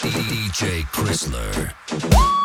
DJ Chrysler.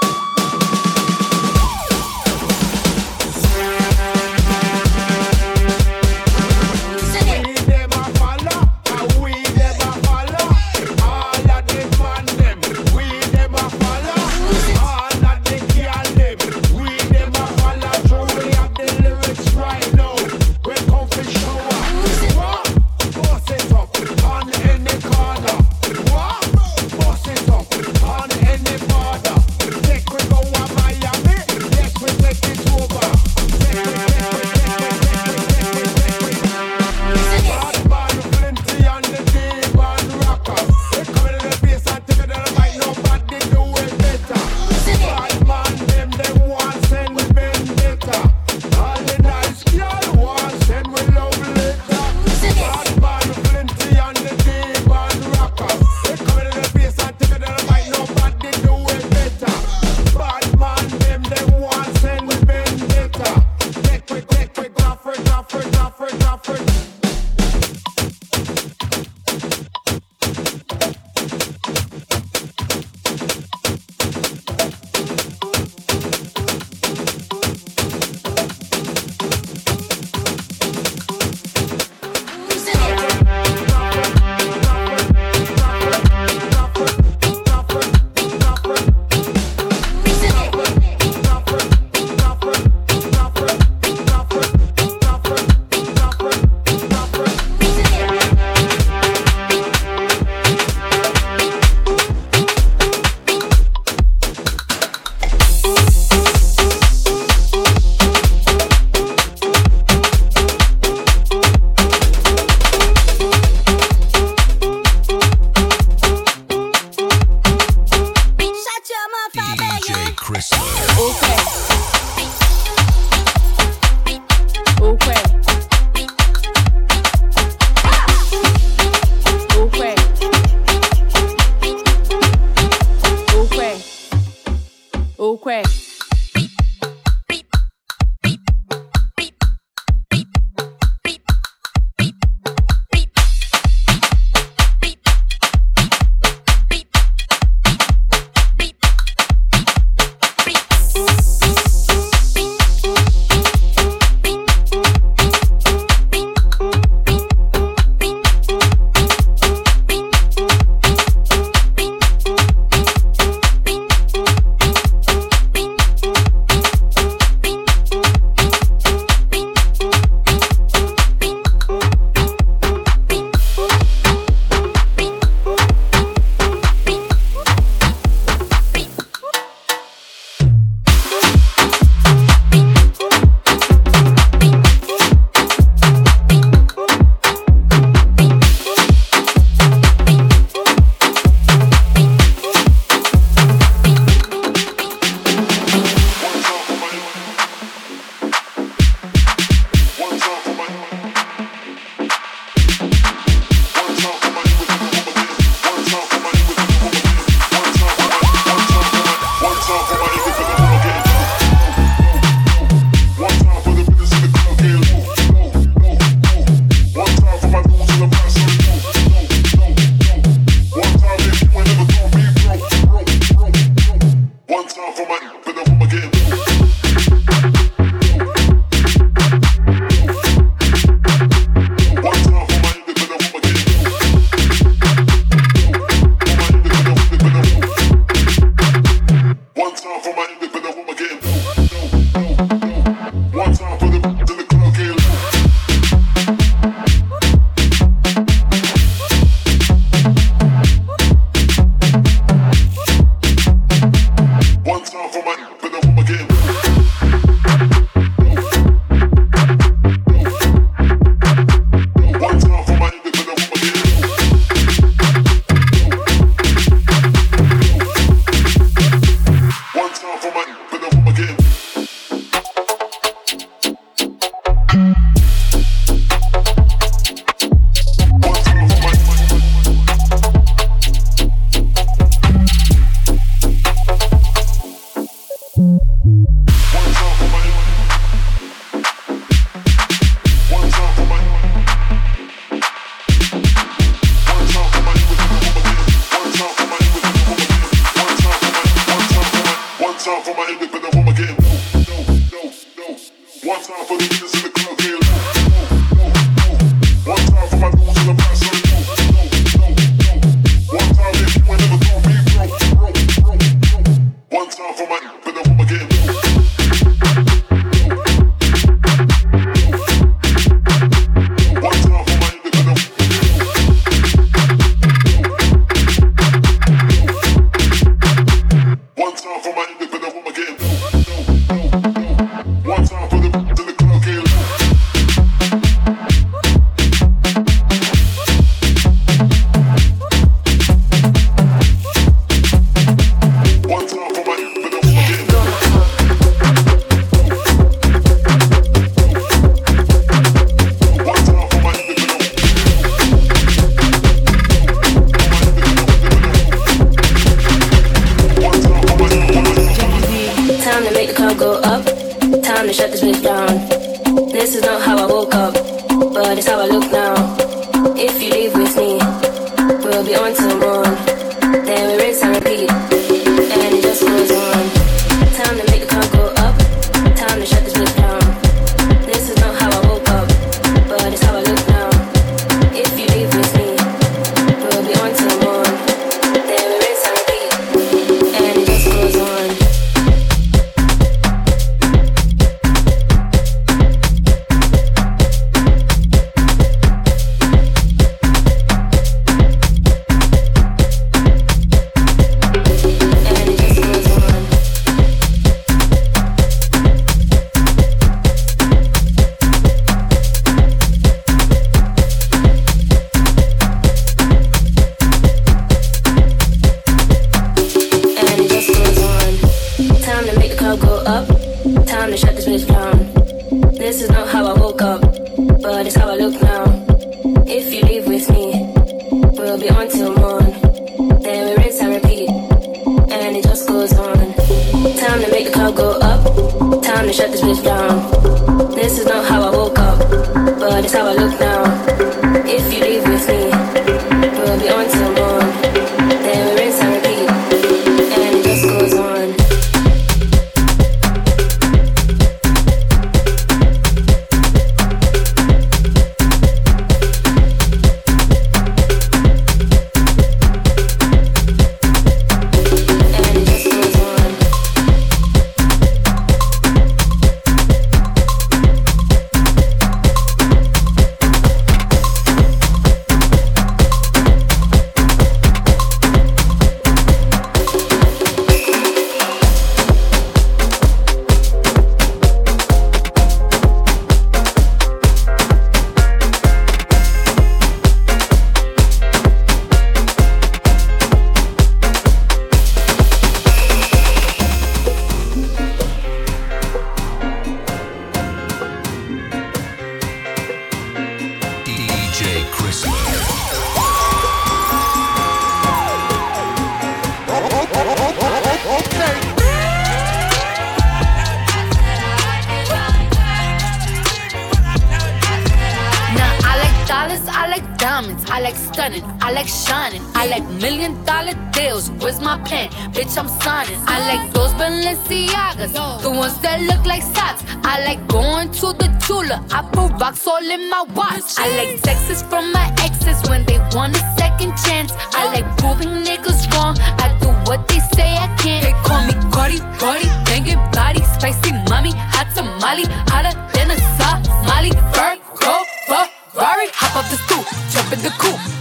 Sonics. I like those Balenciagas, the ones that look like socks. I like going to the Tula. I put rocks all in my watch. I like texts from my exes when they want a second chance. I like proving niggas wrong. I do what they say I can't. They call me Cardi, Cardi, banging body, spicy mommy, hot tamale, hotter than a Somali. Bird, go, Ferrari, hop up the stoop, jump in the coupe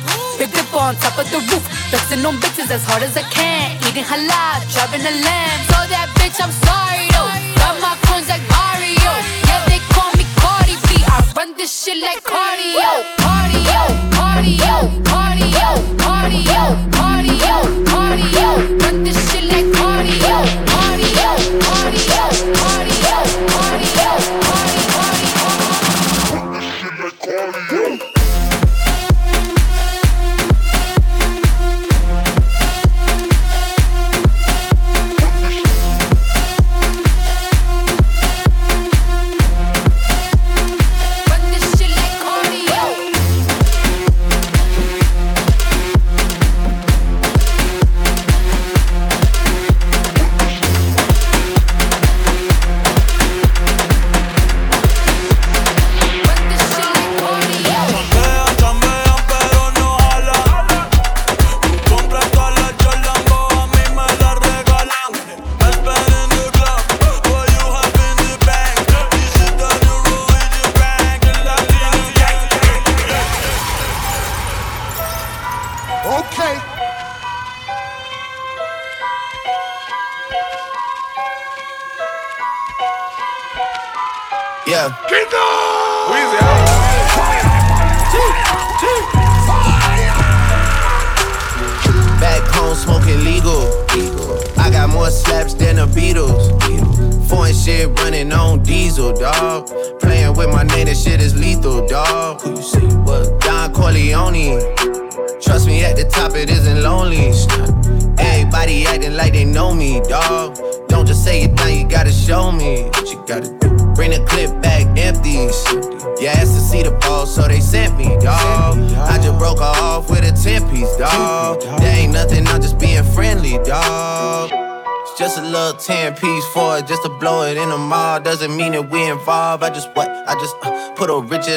on top of the roof. busting on bitches as hard as I can. Eating halal, driving a lamb. So that bitch, I'm sorry though. Got my coins like Mario. Yeah, they call me Cardi B. I run this shit like cardio. Cardio, cardio, cardio, cardio, cardio, cardio. Run this shit like cardio.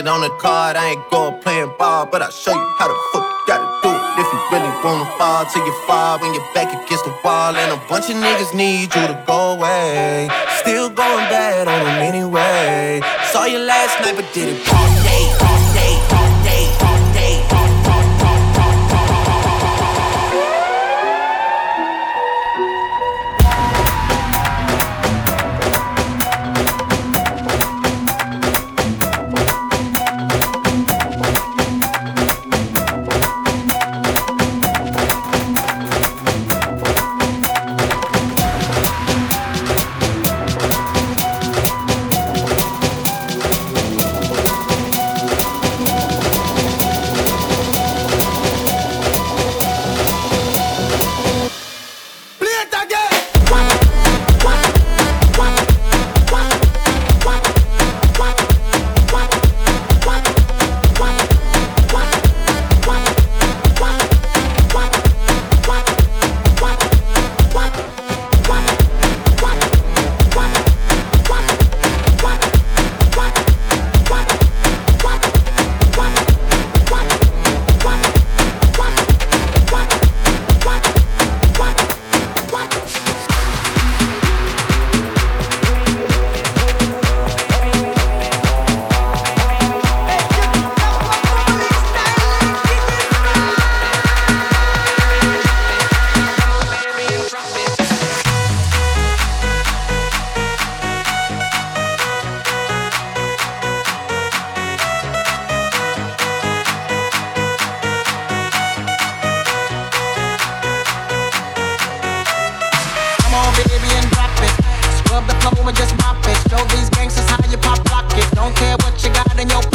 it on the card. I ain't going playing ball, but I'll show you how the fuck you gotta do it. If you really wanna fall till you fall when you're back against the wall. And a bunch of niggas need you to go away. Still going bad on them anyway. Saw you last night, but did it all day. woman just pop it. Show these gangsters how you pop lock it. Don't care what you got in your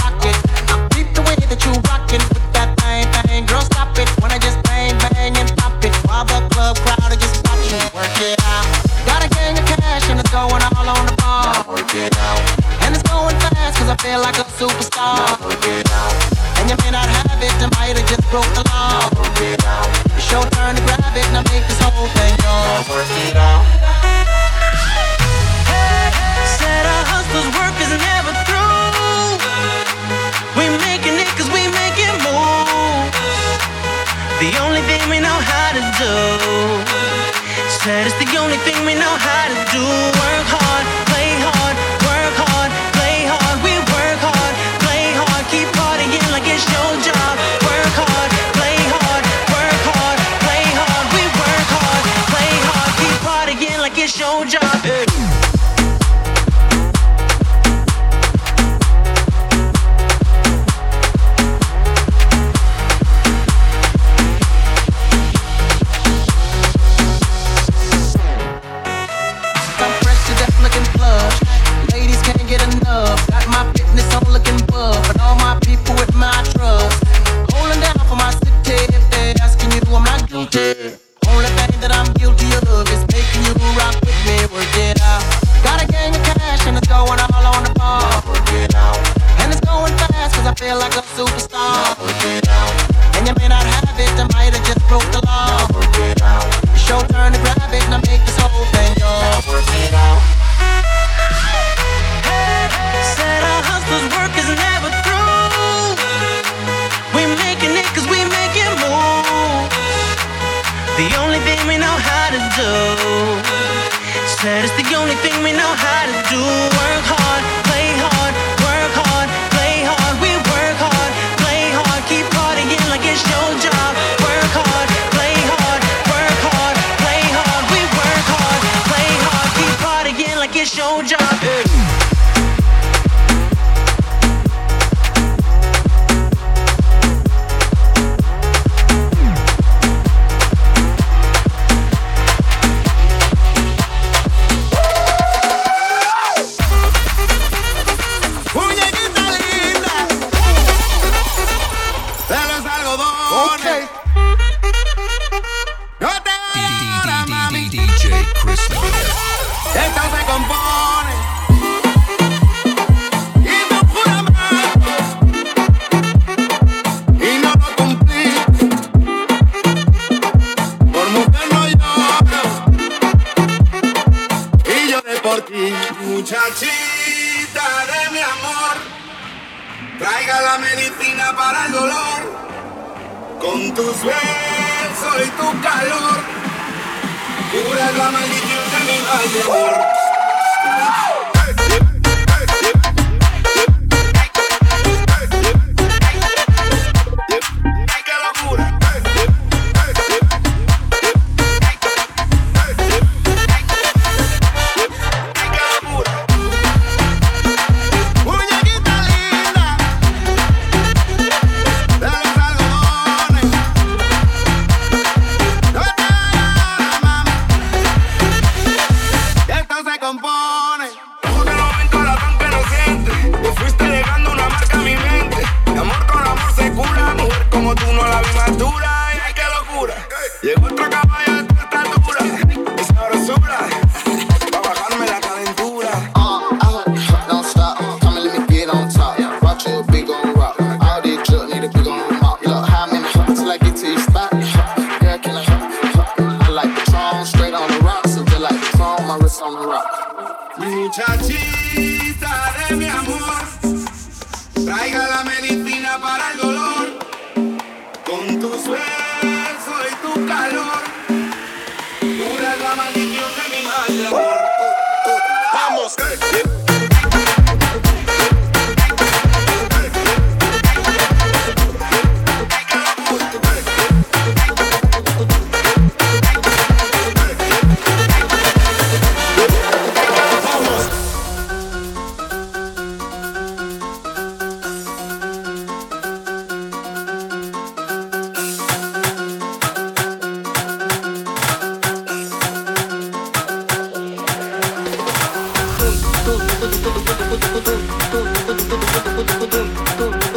ドドドドドドドドド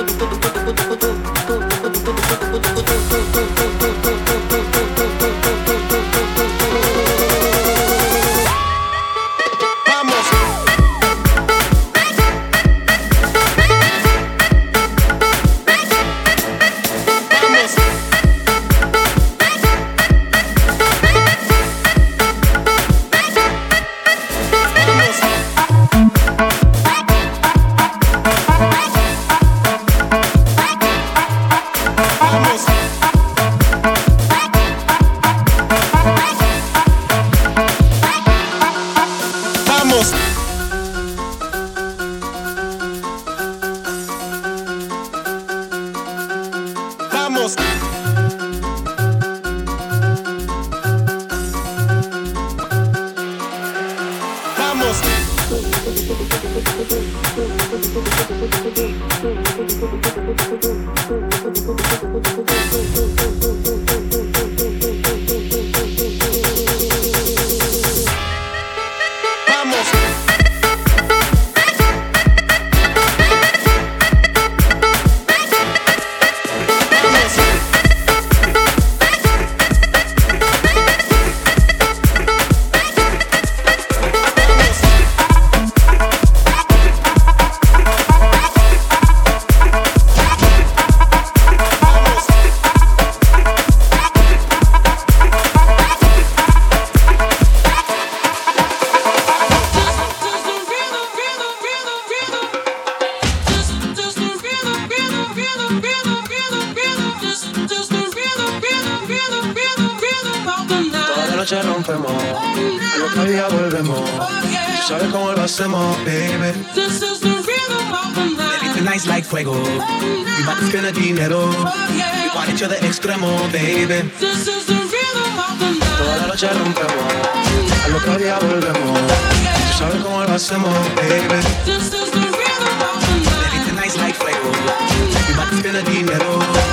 noche rompemos, al otro día volvemos. Tú sabes cómo lo hacemos, baby. Baby, tonight's like fuego. We bout to spend the dinero. We want each other extremo, baby. Toda la noche rompemos, al otro día volvemos. Tú sabes cómo lo hacemos, baby. This is the Baby, tonight's like fuego. We bout to spend the dinero.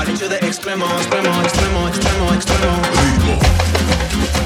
Want each other extremo, extremo, extremo, extremo, extremo.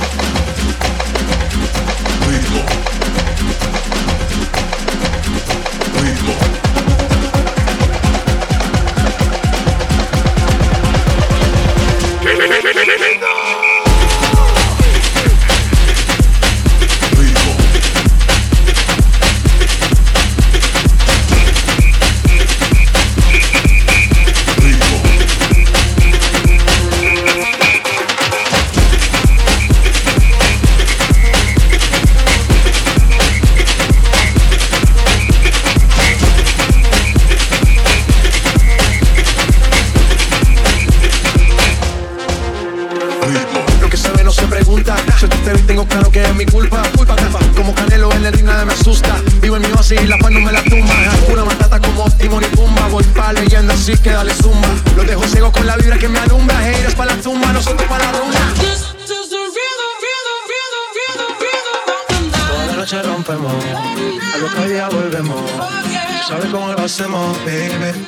rompemos. Al otro día volvemos. Sabes cómo lo hacemos, baby.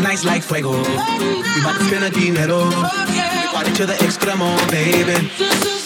Nice like fuego. We bout to spend the dinero. We party to the extremo, baby. This is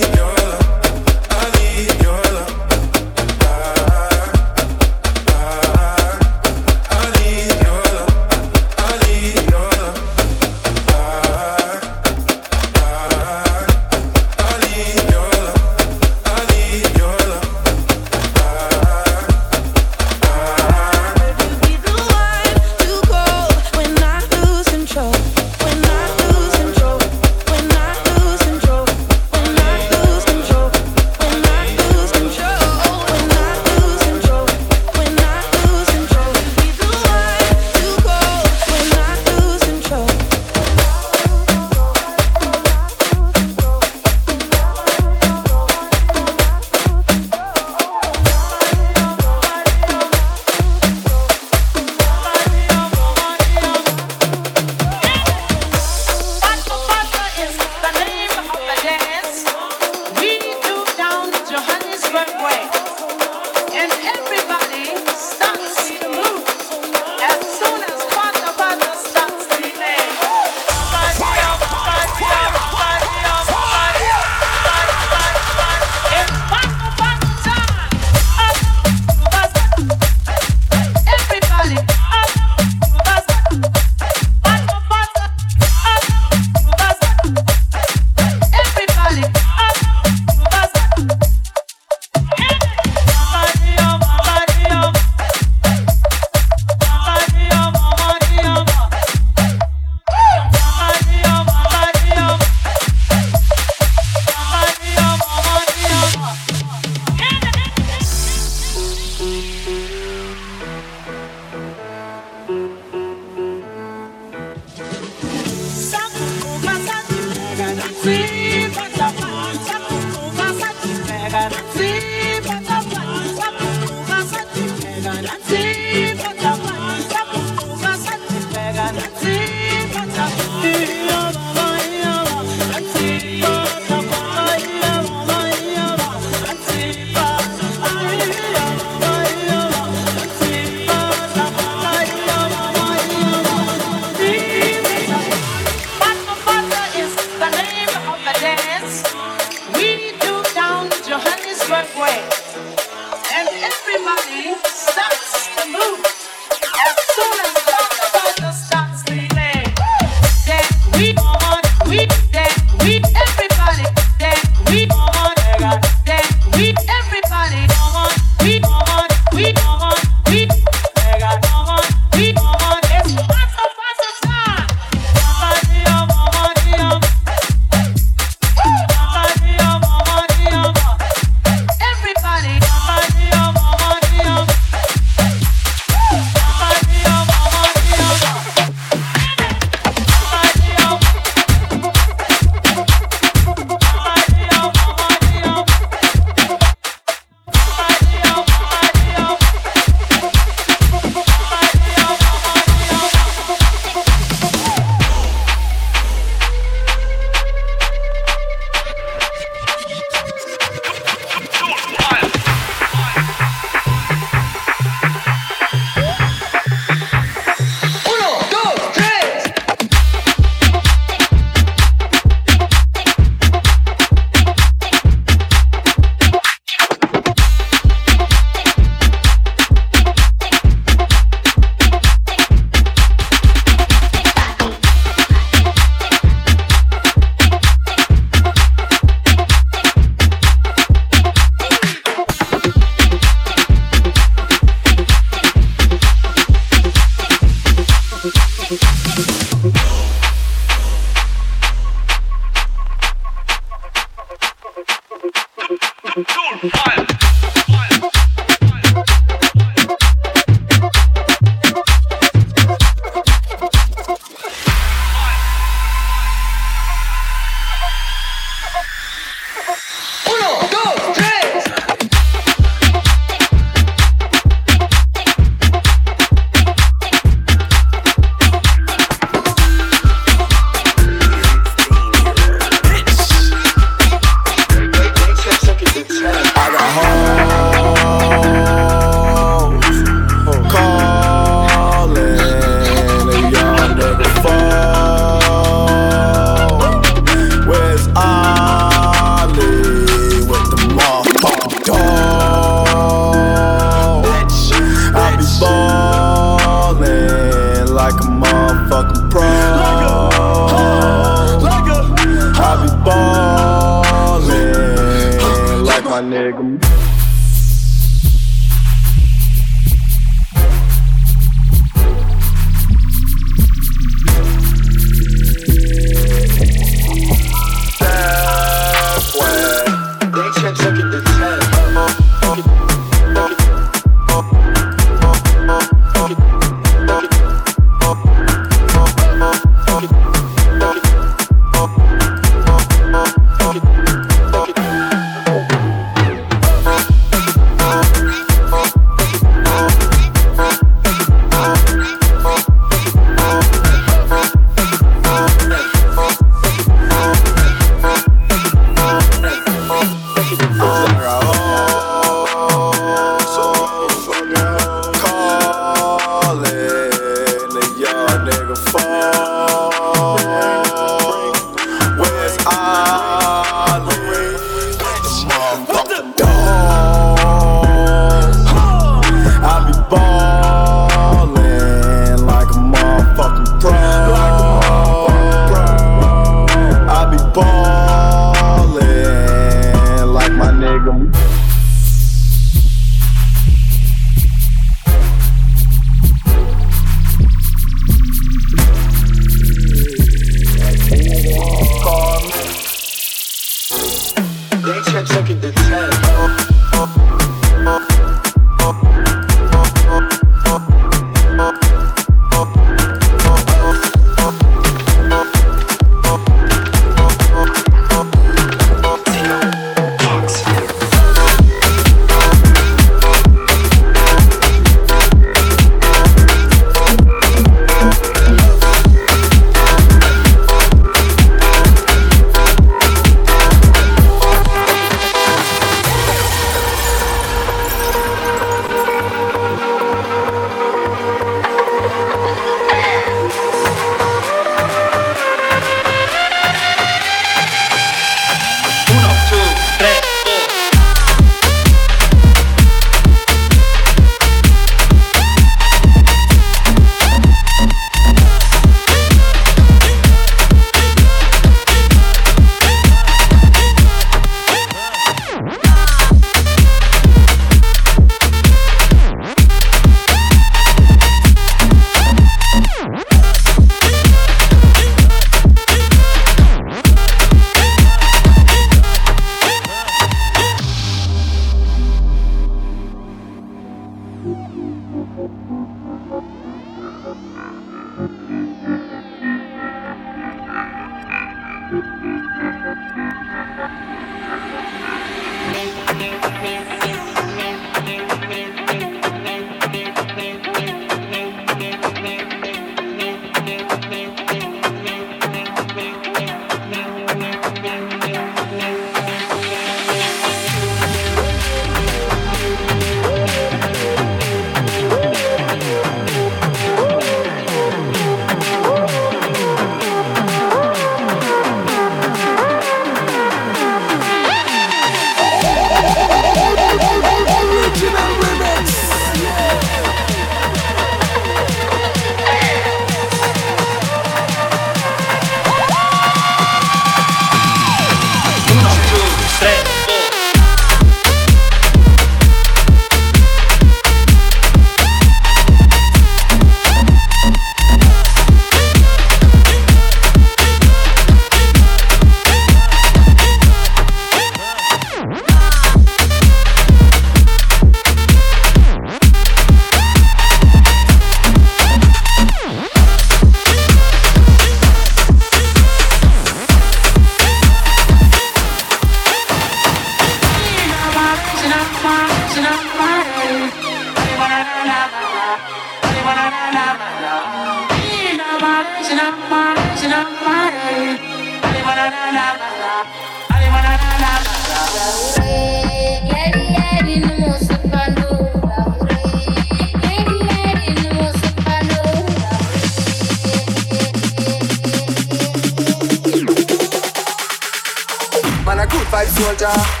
Boom.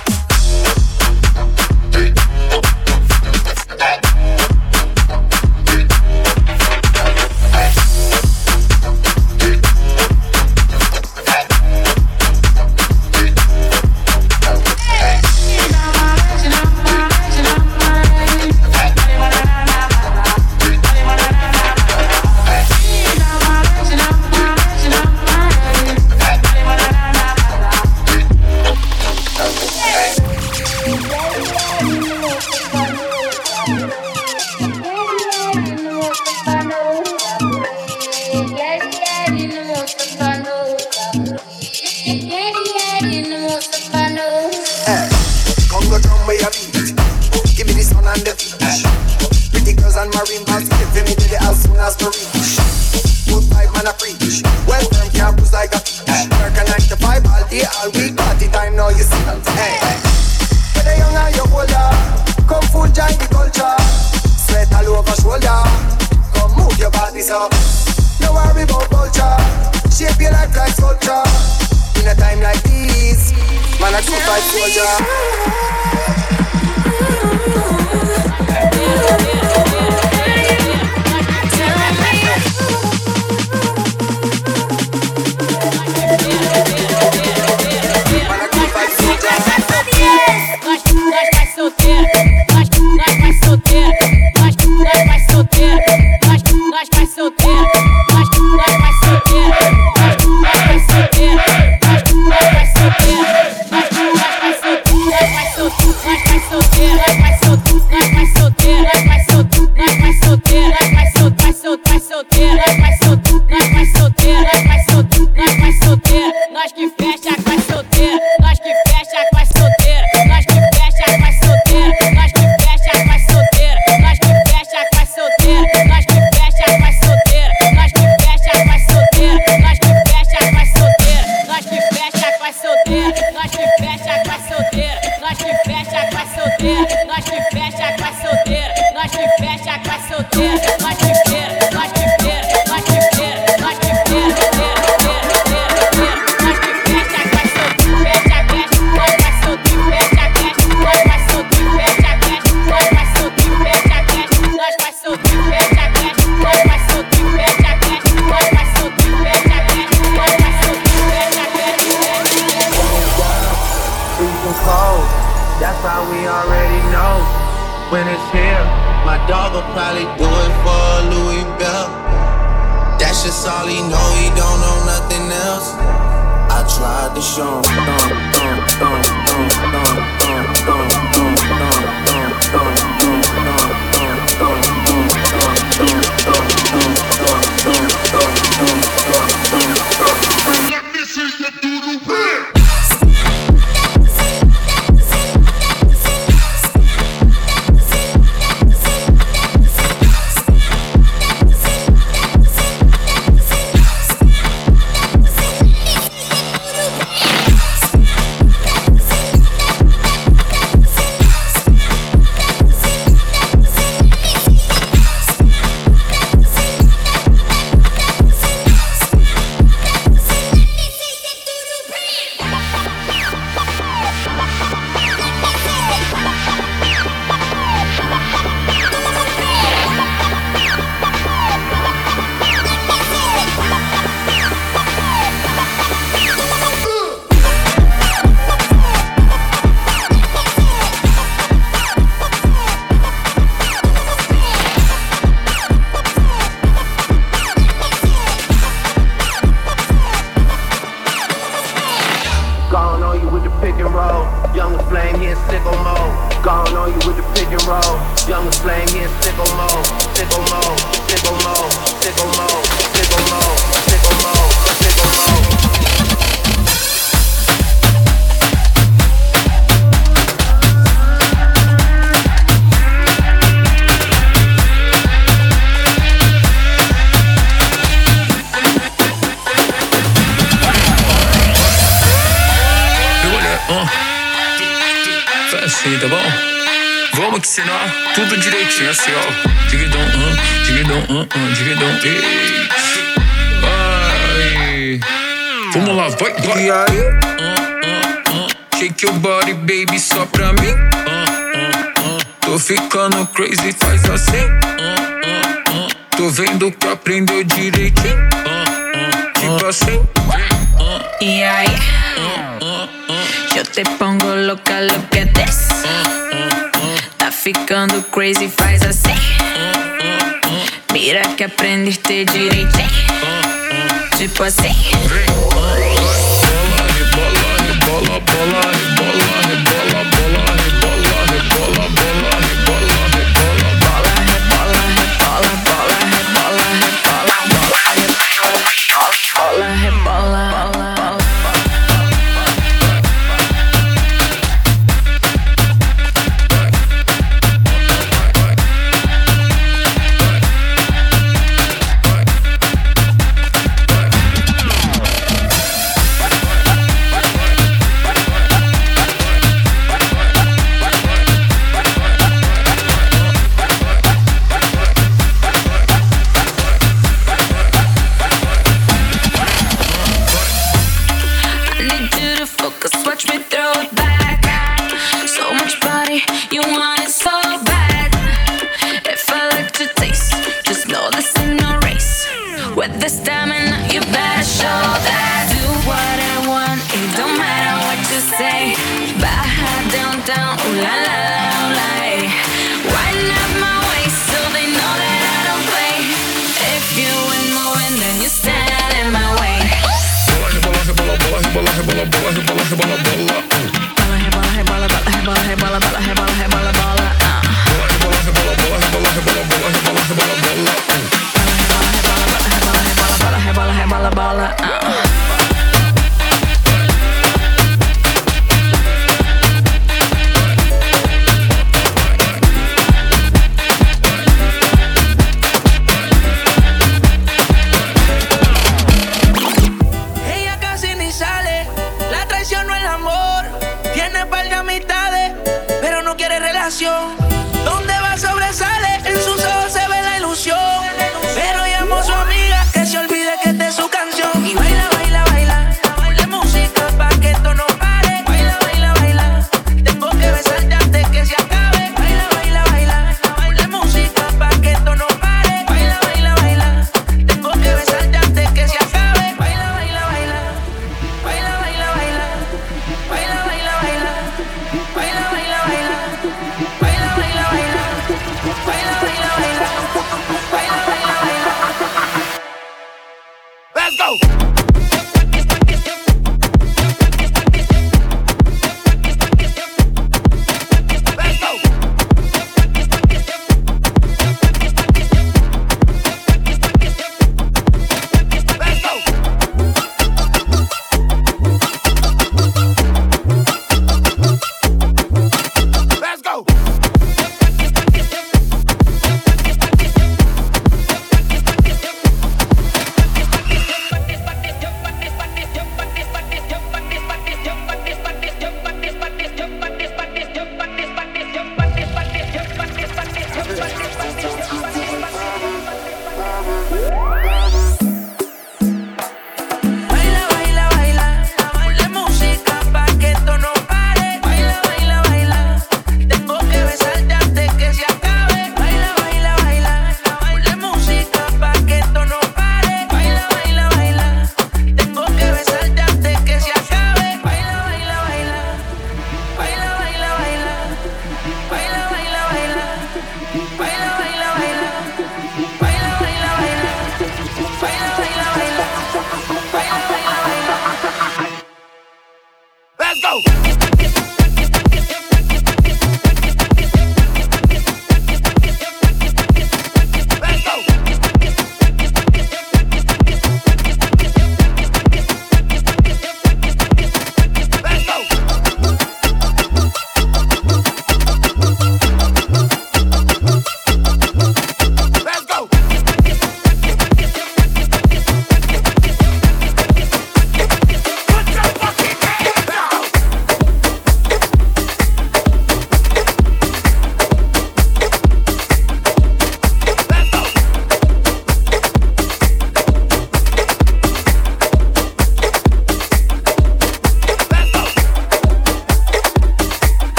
Faz assim, tá bom? Vamos que senão tudo direitinho assim, ó. Dividão, hum, dividão, hum, hum, dividão. Vai. Vamos lá, vai, vai. E aí? Uh, uh, uh. Shake your body, baby, só pra mim. Uh, uh, uh. Tô ficando crazy, faz assim. Uh, uh, uh. Tô vendo que aprendeu direitinho. Uh, uh, uh. Tipo assim. E aí? se pongo louca, look at this. Tá ficando crazy, faz assim. Mira que aprendiste direito. Tipo assim. Bola, bola, bola, bola. With the stamina, you better show that. Do what I want, it don't matter what you say. Baja down, down, ooh la la la, la. Wind up my waist so they know that I don't play. If you ain't moving, then you stand in my way. rebola, rebola, bola, rebola, rebola, bola, rebola, rebola, bola. Bola, rebola,